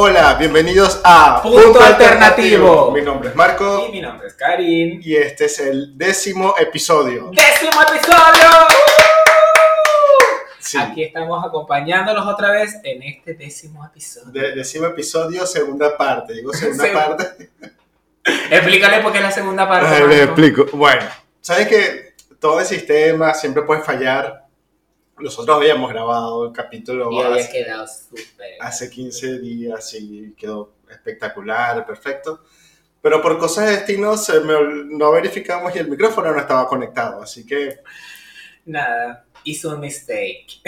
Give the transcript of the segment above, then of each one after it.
Hola, bienvenidos a Punto Alternativo. Mi nombre es Marco Y mi nombre es Karin. y este es el décimo episodio. ¡Décimo episodio! Sí, Aquí estamos acompañándolos otra vez en este décimo episodio. de- décimo episodio, segunda parte. Digo segunda Sí. parte. Explícale por qué es la segunda parte. Ay, les explico. Bueno, sabes que todo el sistema siempre puede fallar. Nosotros habíamos grabado el capítulo Y había hace, quedado súper. hace 15 días y quedó espectacular, perfecto. Pero por cosas de destino se me no verificamos y el micrófono no estaba conectado. Así que Nada, hizo un mistake.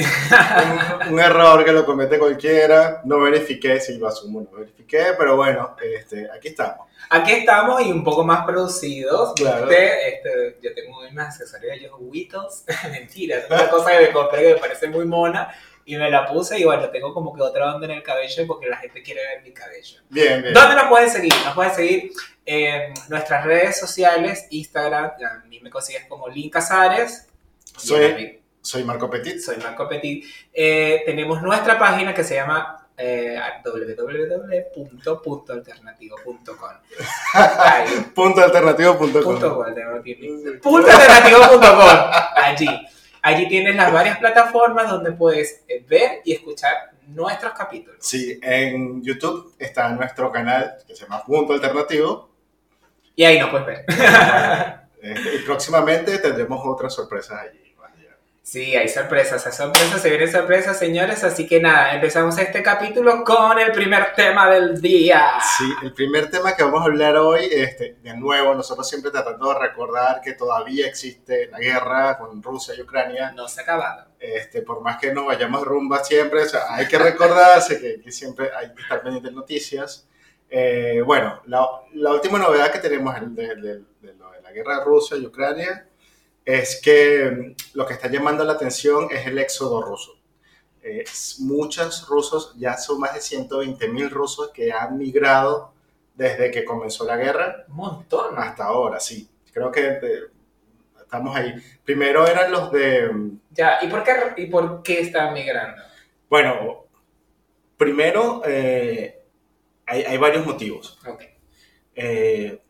un, un error que lo comete cualquiera. No verifiqué, sí lo asumo, no verifiqué, pero bueno, este, aquí estamos. Aquí estamos y un poco más producidos. Claro. ¿viste? Este, yo tengo más accesorios de los huitos. Mentira, es una cosa que me compré que me parece muy mona. Y me la puse y bueno, tengo como que otra onda en el cabello porque la gente quiere ver mi cabello. Bien, bien. ¿Dónde nos pueden seguir? Nos pueden seguir en nuestras redes sociales, Instagram, a mí me consigues como Link Casares. Soy, soy Marco Petit. soy Marco Petit. Eh, tenemos nuestra página que se llama eh, www.puntoalternativo.com. Puntoalternativo.com. Puntoalternativo.com. Allí. Allí tienes las varias plataformas donde puedes eh, ver y escuchar nuestros capítulos. Sí, en YouTube está nuestro canal que se llama Punto Alternativo. Y ahí nos puedes ver. Este, y próximamente tendremos otras sorpresas allí. Sí, hay sorpresas, hay sorpresas, se vienen sorpresas, señores. Así que nada, empezamos este capítulo con el primer tema del día. Sí, el primer tema que vamos a hablar hoy, este, de nuevo, nosotros siempre tratando de recordar que todavía existe la guerra con Rusia y Ucrania. No se ha acabado. Este, por más que nos vayamos rumba siempre, o sea, hay que recordarse que, que siempre hay que estar pendiente de noticias. Eh, bueno, la, la última novedad que tenemos de, de- de- de lo de la guerra de Rusia y Ucrania es que mm, lo que está llamando la atención es el éxodo ruso. Eh, muchos rusos, ya son más de 120 mil rusos que han migrado desde que comenzó la guerra Un montón. hasta ahora, sí. Creo que eh, estamos ahí. Primero eran los de... mm, Ya, ¿y por qué, y por qué están migrando? Bueno, primero eh, hay, hay varios motivos. Ok. Eh,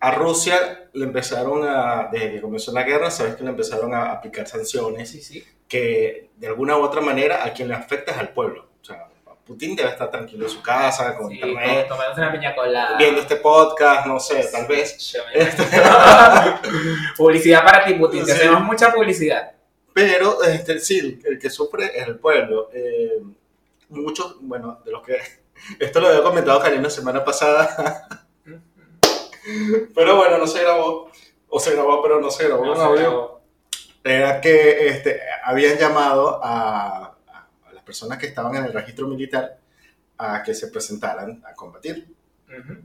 a Rusia le empezaron a, desde que comenzó la guerra, sabes que le empezaron a aplicar sanciones Sí, sí. que de alguna u otra manera a quien le afecta es al pueblo. O sea, Putin debe estar tranquilo en su casa, con Sí, internet, tomándose una piña colada. viendo este podcast, no sé, tal vez. Me- publicidad para ti, Putin. Te hacemos mucha publicidad. Pero este, sí, el que sufre es el pueblo. Eh, muchos, bueno, de los que... Esto lo había comentado Karina la semana pasada. Pero bueno, no se grabó. O se grabó, pero no se grabó No un audio. Era que este, habían llamado a, a- las personas que estaban en el registro militar a que se presentaran a combatir. Ujú.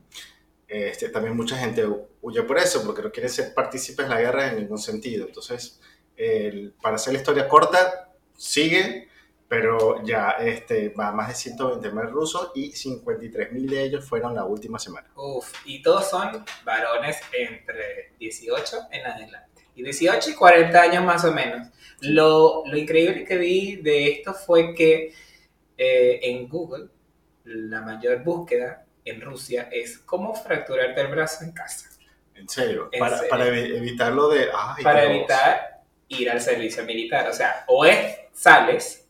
Este, también mucha gente huye por eso, porque no quieren ser partícipes de la guerra en ningún sentido. Entonces, el- para hacer la historia corta, sigue, pero ya este, va más de 120 mil rusos y 53 mil de ellos fueron la última semana. Uf, y todos son varones entre 18 en adelante. Y 18 y 40 años más o menos. Lo, lo increíble que vi de esto fue que eh, en Google la mayor búsqueda en Rusia es cómo fracturarte el brazo en casa. En serio, ¿En para, serio? para evi- evitar lo de... ay, para evitar ir al servicio militar. O sea, o es sales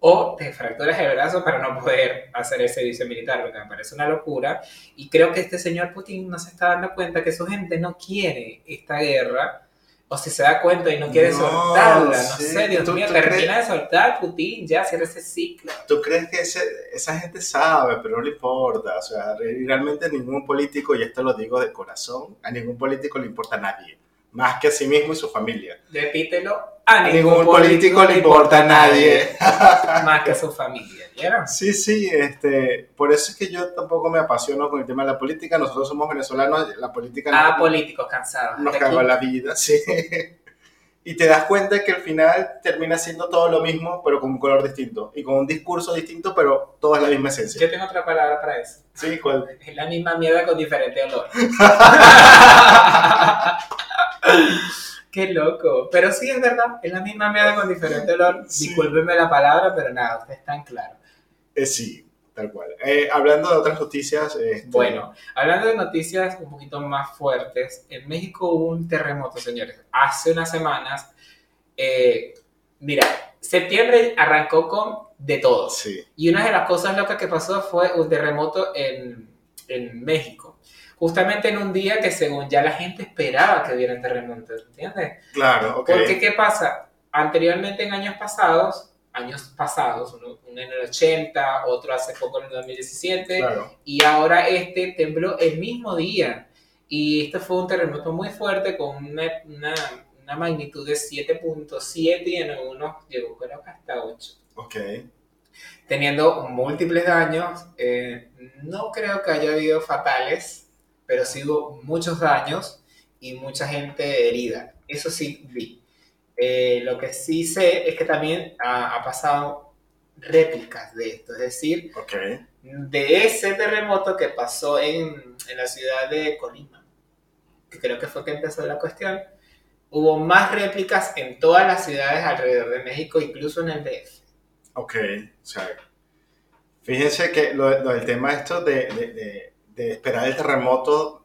o te fracturas el brazo para no poder hacer el servicio militar, lo que me parece una locura. Y creo que este señor Putin no se está dando cuenta que su gente no quiere esta guerra. O si se da cuenta y no quiere No, soltarla, no sí. sé, Dios ¿Tú- mío, termina de soltar Putin, ya cierra ese ciclo. ¿Tú crees que ese- esa gente sabe, pero no le importa? O sea, re- realmente ningún político, y esto lo digo de corazón, a ningún político le importa a nadie, más que a sí mismo y su familia. Repítelo, a ningún político le importa a nadie. Más que a su familia, ¿vieron? Sí, sí, este, por eso es que yo tampoco me apasiono con el tema de la política. Nosotros somos venezolanos, la política Ah, nos, políticos cansados. nos cagó la vida, sí. Y te das cuenta que al final termina siendo todo lo mismo, pero con un color distinto. Y con un discurso distinto, pero todo es la misma esencia. Yo tengo otra palabra para eso. Sí, ¿cuál? Es la misma mierda con diferente olor. Qué loco. Pero sí, es verdad. Es la misma mierda con diferente olor. Sí. Discúlpenme la palabra, pero nada, ustedes están claros. Eh, sí. tal cual. Eh, hablando de otras noticias. Este, Bueno, hablando de noticias un poquito más fuertes, en México hubo un terremoto, señores. Hace unas semanas, eh, mira, septiembre arrancó con de todo. Sí. Y una de las cosas locas que pasó fue un terremoto en, en México. Justamente en un día que según ya la gente esperaba que hubiera un terremoto, ¿entiendes? Claro, ok. Porque, ¿qué pasa? Anteriormente, en años pasados, años pasados, uno, uno en el 80, otro hace poco en el 2017, Claro. y ahora este tembló el mismo día. Y este fue un terremoto muy fuerte con una, una, una magnitud de 7.7 y en algunos llegó creo que hasta 8. Ok. Teniendo múltiples daños, eh, no creo que haya habido fatales, pero sí hubo muchos daños y mucha gente herida. Eso sí vi. Eh, lo que sí sé es que también ha, ha pasado réplicas de esto, es decir, Ok. de ese terremoto que pasó en, en la ciudad de Colima, que creo que fue que empezó la cuestión, hubo más réplicas en todas las ciudades alrededor de México, incluso en el DF. Ok. O sea, fíjense que lo, lo del tema esto de, de, de, de esperar el terremoto,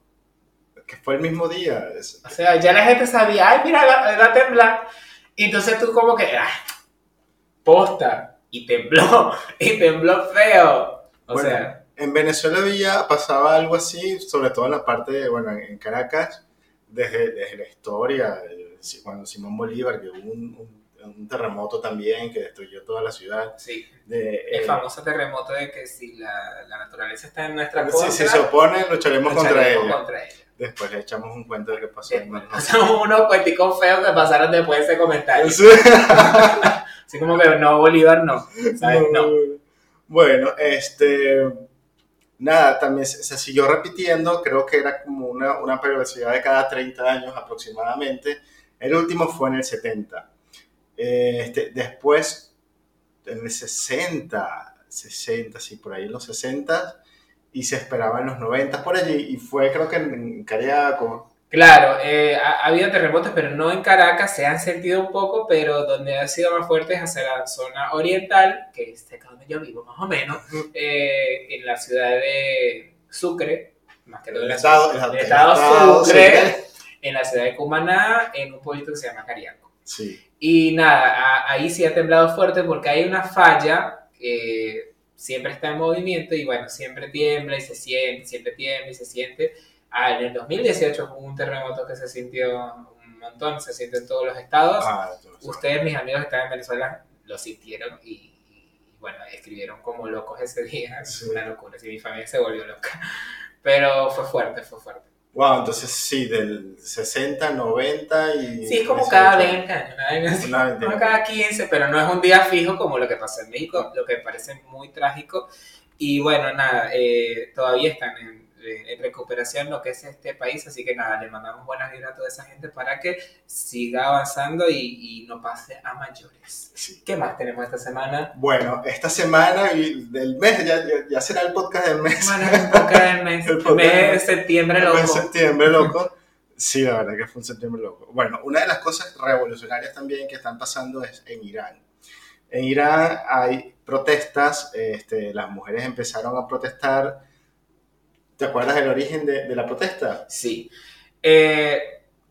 que fue el mismo día. es- O sea, ya la gente sabía, ay, mira, va, va a temblar. Y entonces tú como que, ah, posta, y tembló, y tembló feo. O Bueno, sea, En Venezuela había, pasaba algo así, sobre todo en la parte, de, bueno, en Caracas, desde, desde la historia, cuando Simón Bolívar, que hubo un, un- un terremoto también que destruyó toda la ciudad. sí, De, el eh, famoso terremoto de que si la, la naturaleza está en nuestra contra, si se opone, lucharemos contra ella. contra ella. Después le echamos un cuento de qué pasó. Son unos cuenticos feos que pasaron después de ese comentario. Sí. Así como que no, Bolívar no. ¿sabes? No. Bueno, este. Nada, también se, se siguió repitiendo, creo que era como una, una periodicidad de cada 30 años aproximadamente. El último fue en el 70. Eh, Este, después, en el 60, 60, sí, por ahí en los 60, y se esperaba en los 90 por allí, y fue creo que en Cariaco. Claro, eh, ha, ha habido terremotos, pero no en Caracas, se han sentido un poco, pero donde ha sido más fuerte es hacia la zona oriental, que es cerca donde yo vivo más o menos, eh, en la ciudad de Sucre, más que todo en El la estado, ciudad- el estado Sucre, Sucre. en la ciudad de Cumaná, en un pueblito que se llama Cariaco. Sí, Y nada, a- ahí sí ha temblado fuerte porque hay una falla que siempre está en movimiento y bueno, siempre tiembla y se siente, siempre tiembla y se siente. Ah, en el 2018 hubo un terremoto que se sintió un montón, se siente en todos los estados. Ah, Ustedes, mis amigos que están en Venezuela, lo sintieron y, y, bueno, escribieron como locos ese día. Es Sí. una locura, sí, mi familia se volvió loca. Pero fue fuerte, fue fuerte. Wow, entonces sí, del 60, 90 y... Sí, es como 18. cada 20 años. Una vaina. Como cada 15, pero no es un día fijo como lo que pasó en México, lo que me parece muy trágico. Y bueno, nada, eh, todavía están en, en recuperación lo que es este país, así que nada, le mandamos buenas vibras a toda esa gente para que siga avanzando y, y no pase a mayores. Sí. ¿Qué más tenemos esta semana? Bueno, esta semana y del mes, ya, ya, será el podcast del mes. Bueno, un poco del mes, El el podcast mes de septiembre, El mes de loco. septiembre, loco. Sí, la verdad que fue un septiembre loco. Bueno, una de las cosas revolucionarias también que están pasando es en Irán. En Irán hay protestas, este, las mujeres empezaron a protestar. ¿Te acuerdas del origen de, de la protesta? Sí. Eh,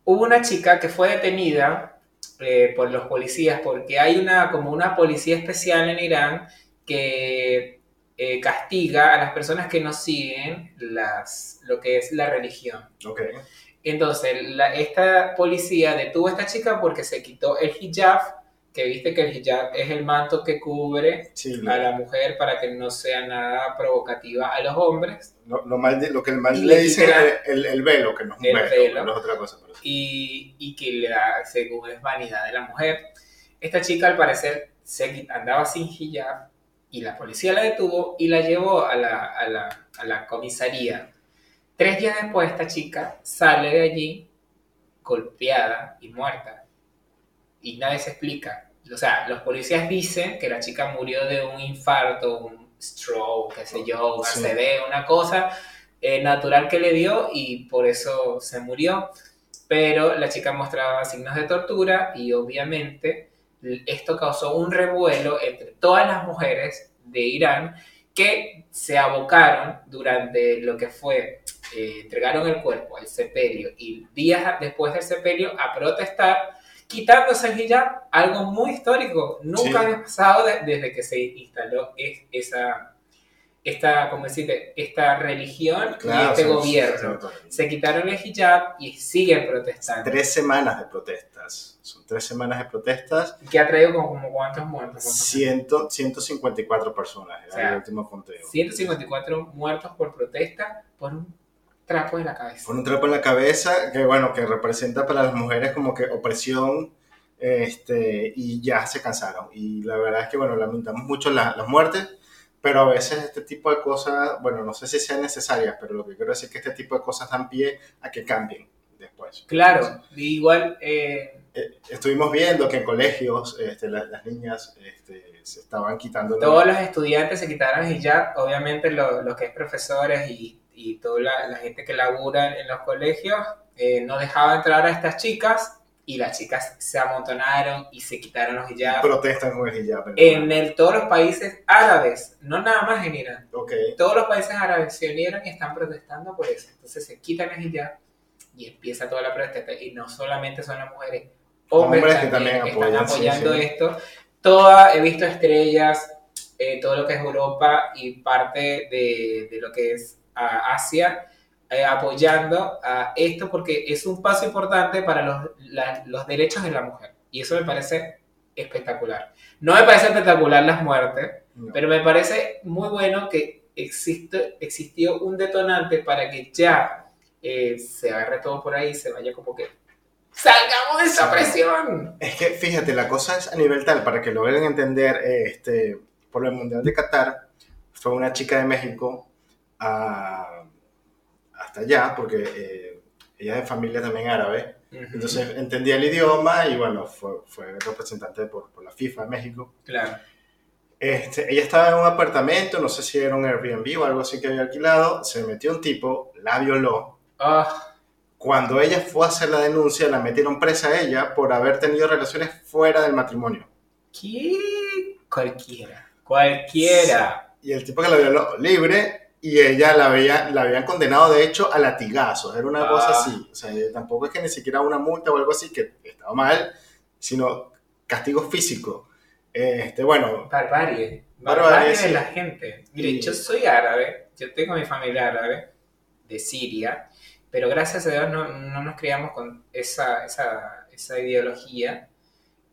hubo una chica que fue detenida eh, por los policías porque hay una como una policía especial en Irán que eh, castiga a las personas que no siguen las, lo que es la religión. Ok. Entonces, la- esta policía detuvo a esta chica porque se quitó el hijab, que viste que el hijab es el manto que cubre Sí, a la mujer para que no sea nada provocativa a los hombres. lo, lo mal de- lo que el mal le quita es el, el velo, que no es un el velo, velo. no es otra cosa. Pero y, y que le da, según es vanidad de la mujer. Esta chica al parecer se andaba sin hijab y la policía la detuvo y la llevó a la, a la, a la comisaría. Tres días después esta chica sale de allí golpeada y muerta y nadie se explica. O sea, los policías dicen que la chica murió de un infarto, un stroke, qué sé yo, un Sí. ACV, una cosa eh, natural que le dio y por eso se murió. Pero la chica mostraba signos de tortura y obviamente esto causó un revuelo entre todas las mujeres de Irán que se abocaron durante lo que fue, eh, entregaron el cuerpo al sepelio y días después del sepelio a protestar quitándose el hijab, algo muy histórico. Nunca Sí. había pasado de- desde que se instaló es- esa, esta, ¿cómo decirte? esta religión y este gobierno. Se quitaron el hijab y siguen protestando. Tres semanas de protestas. Son tres semanas de protestas. Que ha traído como, como cuántos muertos. ¿Cuántos? Ciento, 154 personas. O sea, el último conteo. 154 muertos por protesta por un trapo de la cabeza. Con un trapo en la cabeza que, bueno, que representa para las mujeres como que opresión este, y ya se cansaron. Y la verdad es que, bueno, lamentamos mucho la- las muertes, pero a veces este tipo de cosas, bueno, no sé si sean necesarias, pero lo que quiero decir es que este tipo de cosas dan pie a que cambien después. Claro, igual eh, Eh, estuvimos viendo que en colegios este, la- las niñas este, se estaban quitando... todos los estudiantes se quitaron el hijab, obviamente lo, lo que es profesores y, y toda la, la gente que labura en los colegios eh, no dejaba entrar a estas chicas y las chicas se amontonaron y se quitaron los hijab. protestan con el hijab. En el, todos los países árabes, no nada más en Irán, Ok. todos los países árabes se unieron y están protestando por eso. Entonces se quitan el hijab y empieza toda la protesta. Y no solamente son las mujeres, hombres, Hombres que también, también están apoyan, sí, apoyando sí. esto. Toda, he visto estrellas, eh, todo lo que es Europa y parte de, de lo que es ah, Asia. eh, apoyando a esto porque es un paso importante para los, la- los derechos de la mujer y eso me parece espectacular. No me parece espectacular las muertes, No. pero me parece muy bueno que existe, existió un detonante para que ya eh, se agarre todo por ahí y se vaya como que ¡Salgamos de esa presión! Es que fíjate, la cosa es a nivel tal, para que logren entender, eh, este, por el Mundial de Qatar, fue una chica de México a- hasta allá, porque eh, ella es de familia también árabe, entonces entendía el idioma y bueno, fue, fue representante por, por la FIFA de México. Claro. Este, ella estaba en un apartamento, no sé si era un Airbnb o algo así que había alquilado, se metió un tipo, la violó. Ah, Cuando ella fue a hacer la denuncia, la metieron presa a ella por haber tenido relaciones fuera del matrimonio. ¿qué? Cualquiera. Cualquiera. Y el tipo que la violó libre y ella la, había, la habían condenado de hecho a latigazos. Era una Ah. cosa así. O sea, tampoco es que ni siquiera una multa o algo así que estaba mal, sino castigo físico. Este, bueno, Barbarie. Barbarie, Barbarie de la gente. Mire, Y- yo soy árabe, yo tengo mi familia árabe de Siria, pero gracias a Dios no, no nos criamos con esa, esa, esa ideología.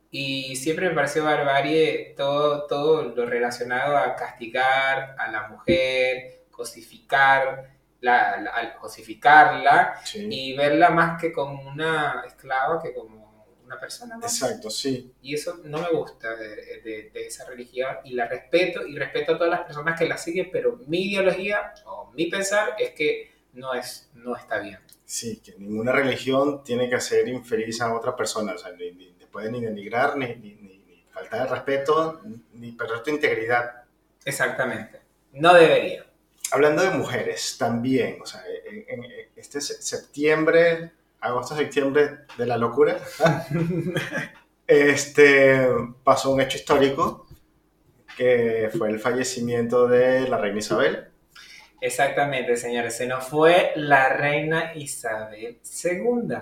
Y siempre me pareció barbarie todo, todo lo relacionado a castigar a la mujer, cosificar, la, la- al cosificarla sí, y verla más que como una esclava que como una persona. exacto, sí. Y eso no me gusta de, de- de esa religión y la respeto y respeto a todas las personas que la siguen, pero mi ideología o mi pensar es que no, es, no está bien. Sí, que ninguna religión tiene que hacer infeliz a otra persona. O sea, ni, ni te puede ni denigrar, ni, ni, ni, ni faltar de respeto, ni perder tu integridad. Exactamente. No debería. Hablando de mujeres, también, o sea, en, este se- septiembre, agosto, septiembre de la locura, este, pasó un hecho histórico que fue el fallecimiento de la reina Isabel. Exactamente, señores. Se nos fue la reina Isabel II.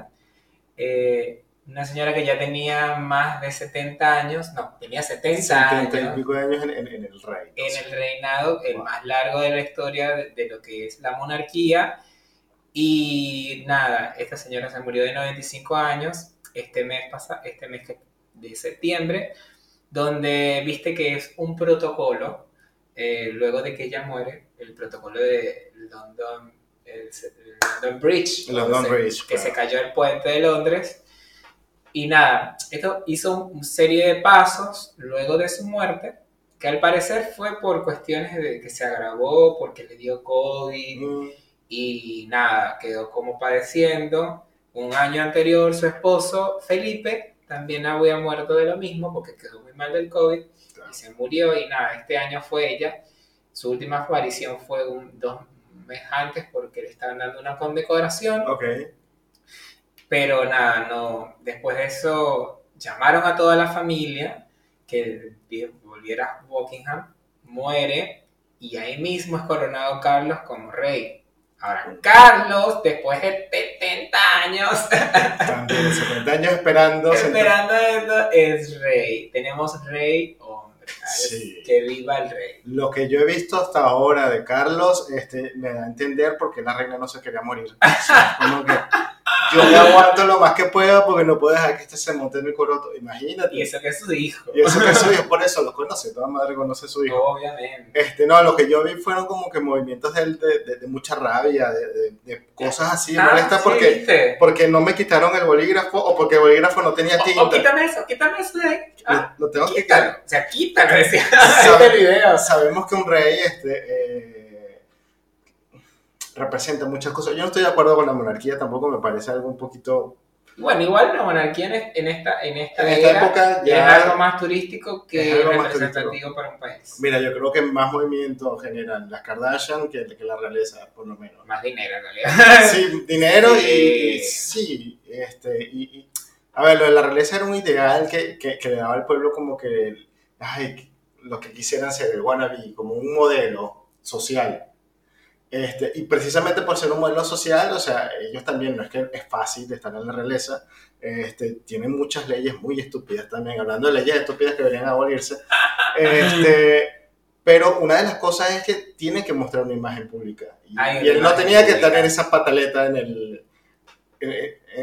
Eh, una señora que ya tenía más de 70 años, no, tenía 70 70 y años. pico de años en, en- en el reino. en el reinado, el Wow. más largo de la historia de, de lo que es la monarquía. Y nada, esta señora se murió de 95 años este mes, pasa, este mes de septiembre, donde viste que es un protocolo, eh, luego de que ella muere, el protocolo de London, el, el London Bridge, London se- Bridge, que claro. se cayó el puente de Londres. Y nada, esto hizo una serie de pasos luego de su muerte, que al parecer fue por cuestiones de que se agravó, porque le dio COVID Mm, y nada, quedó como padeciendo. Un año anterior su esposo, Felipe, también había muerto de lo mismo porque quedó muy mal del COVID claro. y se murió y nada, este año fue ella. Su última aparición fue un, dos meses antes porque le estaban dando una condecoración. Ok, Pero nada, no. Después de eso llamaron a toda la familia que vi- volviera a Buckingham, muere y ahí mismo es coronado Carlos como rey. Ahora, Carlos, después de 70 años, También 70 años esperando. esperando esto, es rey. Tenemos rey. Sí. Que viva el rey. Lo que yo he visto hasta ahora de Carlos este, me da a entender por qué la reina no se quería morir. O sea, como que yo le aguanto lo más que pueda porque no puedo dejar que este se monte en mi coroto. Imagínate. Y eso que es su hijo. Y eso que su hijo, por eso lo conoce, toda madre conoce a su hijo. Obviamente. Este, no, lo que yo vi fueron como que movimientos de, de, de- de mucha rabia, de, cosas así Ah, molestas sí, porque, ¿viste? porque no me quitaron el bolígrafo o porque el bolígrafo no tenía tinta. o quítame eso, quítame eso de ahí. Ah, lo, lo tengo que quítalo. quitar. O sea, quítalo, decía Sabe- este video. Sabemos que un rey este, eh, representa muchas cosas. Yo no estoy de acuerdo con la monarquía, tampoco me parece algo un poquito... Bueno, igual la monarquía en, es- esta, en esta, En esta era época es ya- algo más turístico Es que representativo para un país. Mira, yo creo que más movimiento generan las Kardashian que, que la realeza, por lo menos. Más dinero en realidad. Sí, dinero y, Sí. y sí, este, y, y- a ver, lo de la realeza era un ideal que, que, que le daba al pueblo como que, ay, lo que quisieran ser el wannabe, como un modelo social. Este, y precisamente por ser un modelo social, o sea, ellos también, no es que es fácil estar en la realeza, este, tienen muchas leyes muy estúpidas también, hablando de leyes estúpidas que deberían abolirse. Este, pero una de las cosas es que tiene que mostrar una imagen pública. Y, y él no tenía que pública. tener esa pataleta en el en,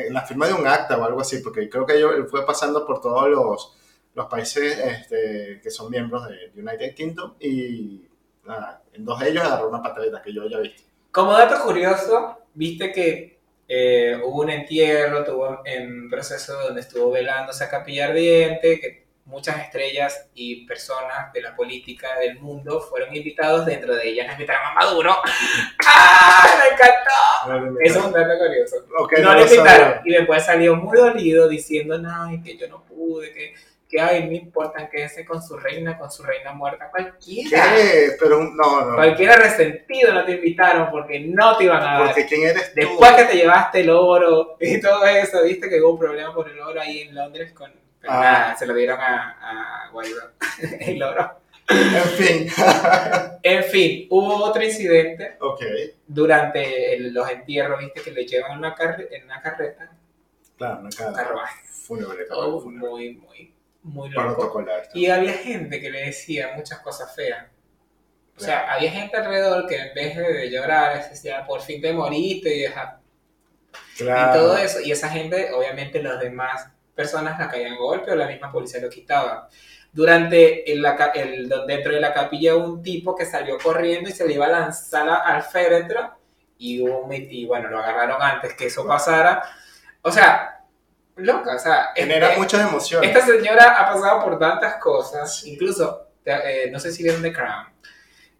en la firma de un acta o algo así, porque creo que yo- él fue pasando por todos los, los países este, que son miembros de United Kingdom y nada, en dos de ellos agarró una pataleta que yo ya visto. Como dato curioso, viste que eh, hubo un entierro, tuvo en proceso donde estuvo velándose a capilla ardiente, que muchas estrellas y personas de la política del mundo fueron invitados, dentro de ellas invitaron a Maduro. ¡Ah! ¡Me encantó! Eso es un dato curioso. Ok, no lo le invitaron. Y después salió muy dolido diciendo, ay, que yo no pude, que, que ay, no importa, quédese con su reina, con su reina muerta. Cualquiera. ¿Qué? Pero no, no. Cualquiera resentido no te invitaron porque no te iban a dar. Porque ¿quién eres tú? Después que te llevaste el oro y todo eso, viste que hubo un problema por el oro ahí en Londres con... pero Ah. nada, se lo dieron a, a Guaidó, el oro. En fin. En fin, hubo otro incidente ok. durante el- los entierros, viste que le llevan una, carre- en una carreta, Claro, una un cara carruaje. fúnebre, Todo fúnebre. muy, muy, muy loco. Y había gente que le decía muchas cosas feas. O sea, había gente alrededor que en vez de llorar, les decía, por fin te moriste y, ajá, Claro. y todo eso. Y esa gente, obviamente, las demás personas la caían golpe o la misma policía lo quitaba. Durante el, el- dentro de la capilla un tipo que salió corriendo y se le iba a lanzar al féretro y, hubo y bueno, lo agarraron antes que eso pasara. O sea, loca, o sea, Genera este- muchas emociones. esta señora ha pasado por tantas cosas, Sí. incluso, eh, no sé si vieron The Crown,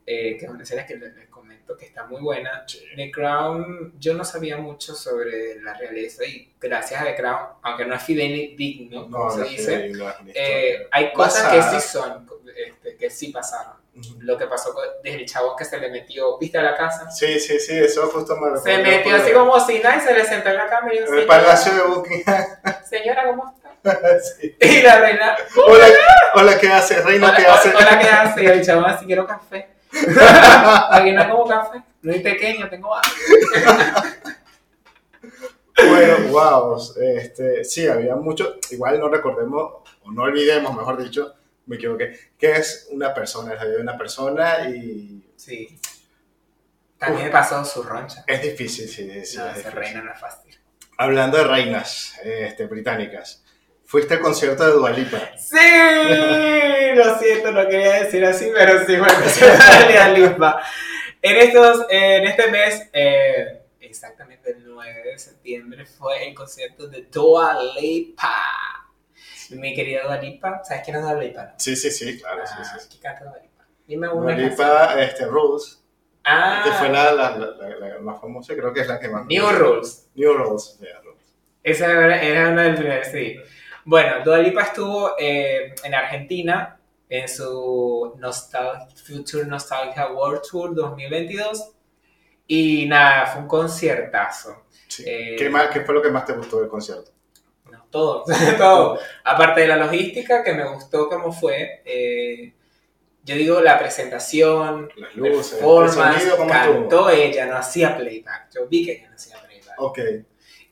eh, que es una serie que les, comento que está muy buena. Sí. The Crown, yo no sabía mucho sobre la realeza y gracias a The Crown, aunque no es fidedigno, como No, se dice, eh, hay cosas que sí son, este, que sí pasaron. Lo que pasó desde el chabón que se le metió, ¿viste a la casa? Sí, sí, sí, eso justo me Se recuerda metió así como si nada y se le sentó en la cama y yo, En el palacio de Buckingham. señora, ¿cómo está? sí. Y la reina, Hola, hola, ¿qué hace? Reina, Hola, ¿qué hace? hola, ¿qué hace? Y el chabón así, quiero café. Aquí no como café, no es pequeño, tengo hambre. Bueno, wow. Este, sí, había mucho. Igual no recordemos, o no olvidemos, mejor dicho, me equivoqué, que es una persona, es la vida de una persona y Sí. También me pasó su roncha. es difícil, sí. sí, No, es difícil. reina no es fácil. Hablando de reinas este, británicas, fuiste al concierto de Dualipa. Sí, lo siento, no quería decir así, pero sí, bueno, se sale a Lisba. En, estos, en este mes, eh, exactamente el 9 de septiembre, fue el concierto de Dua Lipa. Mi querida Dua Lipa, ¿sabes quién es Dua Lipa? no? Sí, sí, sí, claro, Ah, sí, sí. ¿Qué canta Dua Lipa? Dime una. Dualipa, este, Rules, Ah, que fue la, la, la, la- más famosa, creo que es la que más. New Rules. New Rules, yeah, Rules. Esa era, era una del primer, sí. Bueno, Dua Lipa estuvo eh, en Argentina en su Nostal Future Nostalgia World Tour 2022 y nada, fue un conciertazo. Sí. Eh, ¿Qué, más, ¿Qué fue lo que más te gustó del concierto? Todo, todo. Aparte de la logística, que me gustó cómo fue, eh, yo digo la presentación, Las luces, el performance, sonido, ¿cómo cantó ella, no hacía playback. Yo vi que ella no hacía playback. Ok.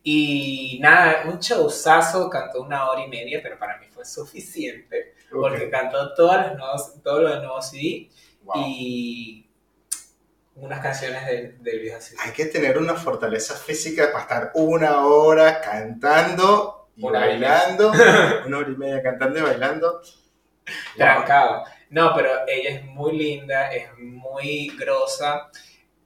Y nada, un showzazo, cantó una hora y media, pero para mí fue suficiente. Porque ok. cantó todas las nuevos, todos los nuevos CD Wow. y unas canciones del, del viejo CD. Hay que tener una fortaleza física para estar una hora cantando y Una bailando. una hora y media cantando y bailando. Trancado. No, pero ella es muy linda, es muy grosa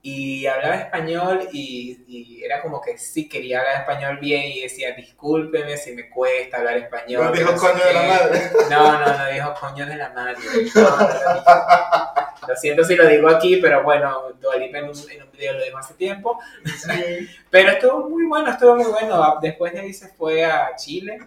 y hablaba español y, y era como que sí quería hablar español bien y decía discúlpeme si me cuesta hablar español. No dijo coño de la qué". madre. No, no, no dijo coño de la madre. No, no lo siento si lo digo aquí, pero bueno, Dua Lipa en un, en un video lo dijo hace tiempo. Sí. Pero estuvo muy bueno, estuvo muy bueno. Después de ahí se fue a Chile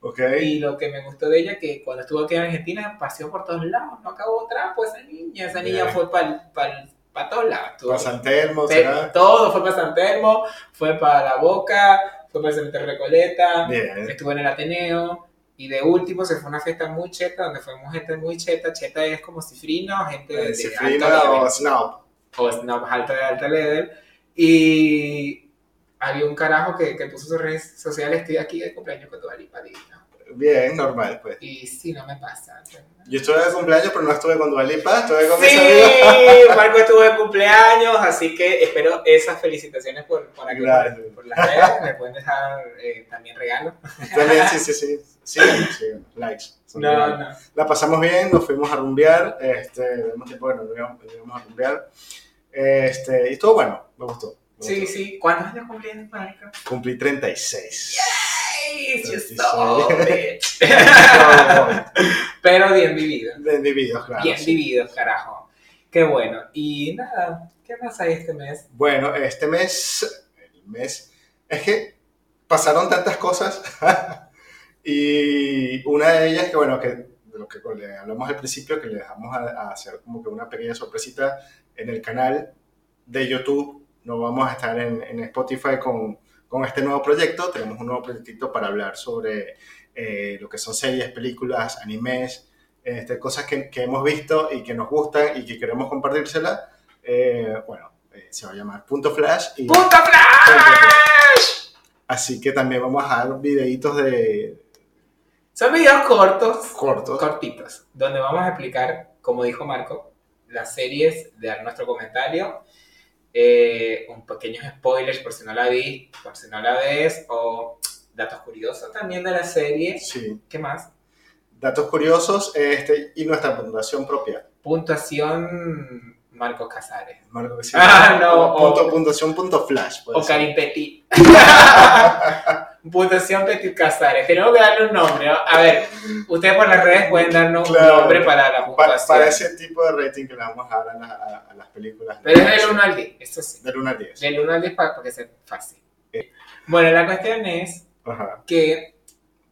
Ok. y lo que me gustó de ella que cuando estuvo aquí en Argentina paseó por todos lados, no acabó trapo esa niña, esa niña Bien. fue para todos lados. Para San Telmo, Te- ¿será? todo fue para San Telmo, fue para La Boca, fue para el Cementerio Recoleta, Bien. estuvo en el Ateneo y de último se fue una fiesta muy cheta donde fuimos gente muy cheta, cheta es como cifrino, gente de, Cifrina alto level, o Snob. o snob alto de alto level y había un carajo que, que puso sus redes sociales, estoy aquí de cumpleaños con tu divina. Bien, normal, pues. Y sí, no me pasa. Yo estuve de cumpleaños, pero no estuve con Dualipa, estuve con mis Sí, amigos. Marco estuvo de cumpleaños, así que espero esas felicitaciones por, por aquí, Gracias. por, por las redes. Me pueden dejar eh, también regalos. También, sí, sí, sí. Síganos, síganos. Likes. No, no. La pasamos bien, nos fuimos a rumbear. Este, tenemos tiempo que no íbamos, a rumbear. Este, y estuvo bueno, me gustó. me Sí, gustó. sí. ¿Cuántos años cumplieron, Marco? Cumplí 36. Hey, you 36. stole it. Pero bien vivido. Vividos, claro. bien sí. vivido, carajo. Qué bueno. Y nada, ¿qué más hay este mes? Bueno, este mes, el mes, es que pasaron tantas cosas y una de ellas que, bueno, que de lo que le hablamos al principio, que le dejamos a, a hacer como que una pequeña sorpresita en el canal de YouTube. No vamos a estar en, en Spotify con, con este nuevo proyecto. Tenemos un nuevo proyectito para hablar sobre eh, lo que son series, películas, animes, este, cosas que, que hemos visto y que nos gustan y que queremos compartírselas. Eh, bueno, eh, se va a llamar Punto Flash. Y, ¡Punto Flash! Así que también vamos a dar videitos de Son videos cortos, cortos. cortitos, donde vamos a explicar, como dijo Marco, las series, de dar nuestro comentario, eh, un pequeños spoilers por si no la vi, por si no la ves, o datos curiosos también de la serie. Sí. ¿Qué más? Datos curiosos este, y nuestra puntuación propia. Puntuación Marco Casares. Marco, que sí. Ah, no, Punto, o- puntuación punto flash. O. Karim Petit. Puntuación Petit Casares. Tenemos que darle un nombre. ¿no? A ver, ustedes por las redes pueden darnos Claro. un nombre para la puntuación. para ese tipo de rating que le vamos a dar a, la- a- las películas. Pero es del 1 al 10, esto sí. Del 1 al 10. Del 1 al 10 para que sea fácil. Bueno, la cuestión es Ajá. que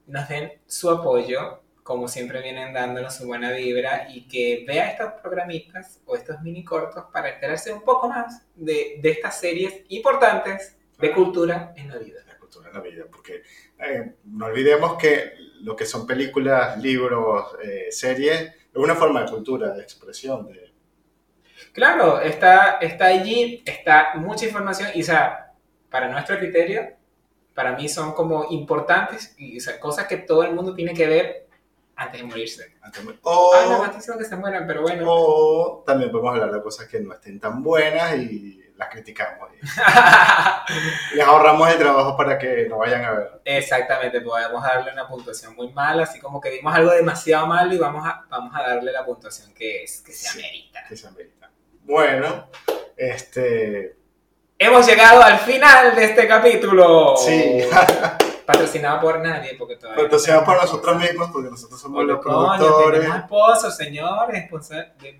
nos den su apoyo, como siempre vienen dándonos su buena vibra, y que vea estos programitas o estos mini cortos para enterarse un poco más de, de estas series importantes de cultura en la vida. Cultura en la vida. Porque eh, no olvidemos que lo que son películas, libros, eh, series, es una forma de cultura, de expresión. De, Claro, está, está allí, está mucha información, y o sea, para nuestro criterio, para mí son como importantes, y o sea, cosas que todo el mundo tiene que ver antes de morirse. o, Ay, no, no que se mueran, pero bueno. o también podemos hablar de cosas que no estén tan buenas y las criticamos. Y les ahorramos el trabajo para que no vayan a ver. Exactamente, podemos darle una puntuación muy mala, así como que vimos algo demasiado malo y vamos a, vamos a darle la puntuación que es, que se Sí. amerita. que se amerita. Bueno, este. Hemos llegado al final de este capítulo. Sí. Patrocinado por nadie, porque todavía. no Patrocinado por tenemos- nosotros mismos, porque nosotros somos los Coño, productores. tenemos sponsors, señores.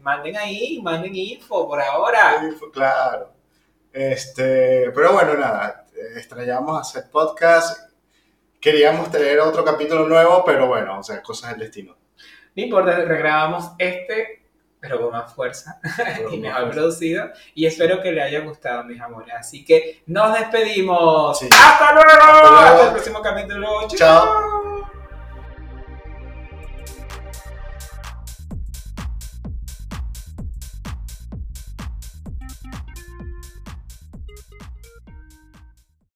Manden ahí, manden info por ahora. Fue- Claro. Este, pero bueno, nada, extrañamos hacer podcast. Queríamos tener otro capítulo nuevo, pero bueno, o sea, cosas del destino. No importa, regrabamos este, pero con más fuerza y mejor producido. Y espero que le haya gustado, mis amores. Así que nos despedimos. Sí. ¡Hasta luego! Hasta luego. Hasta el próximo capítulo. Chao.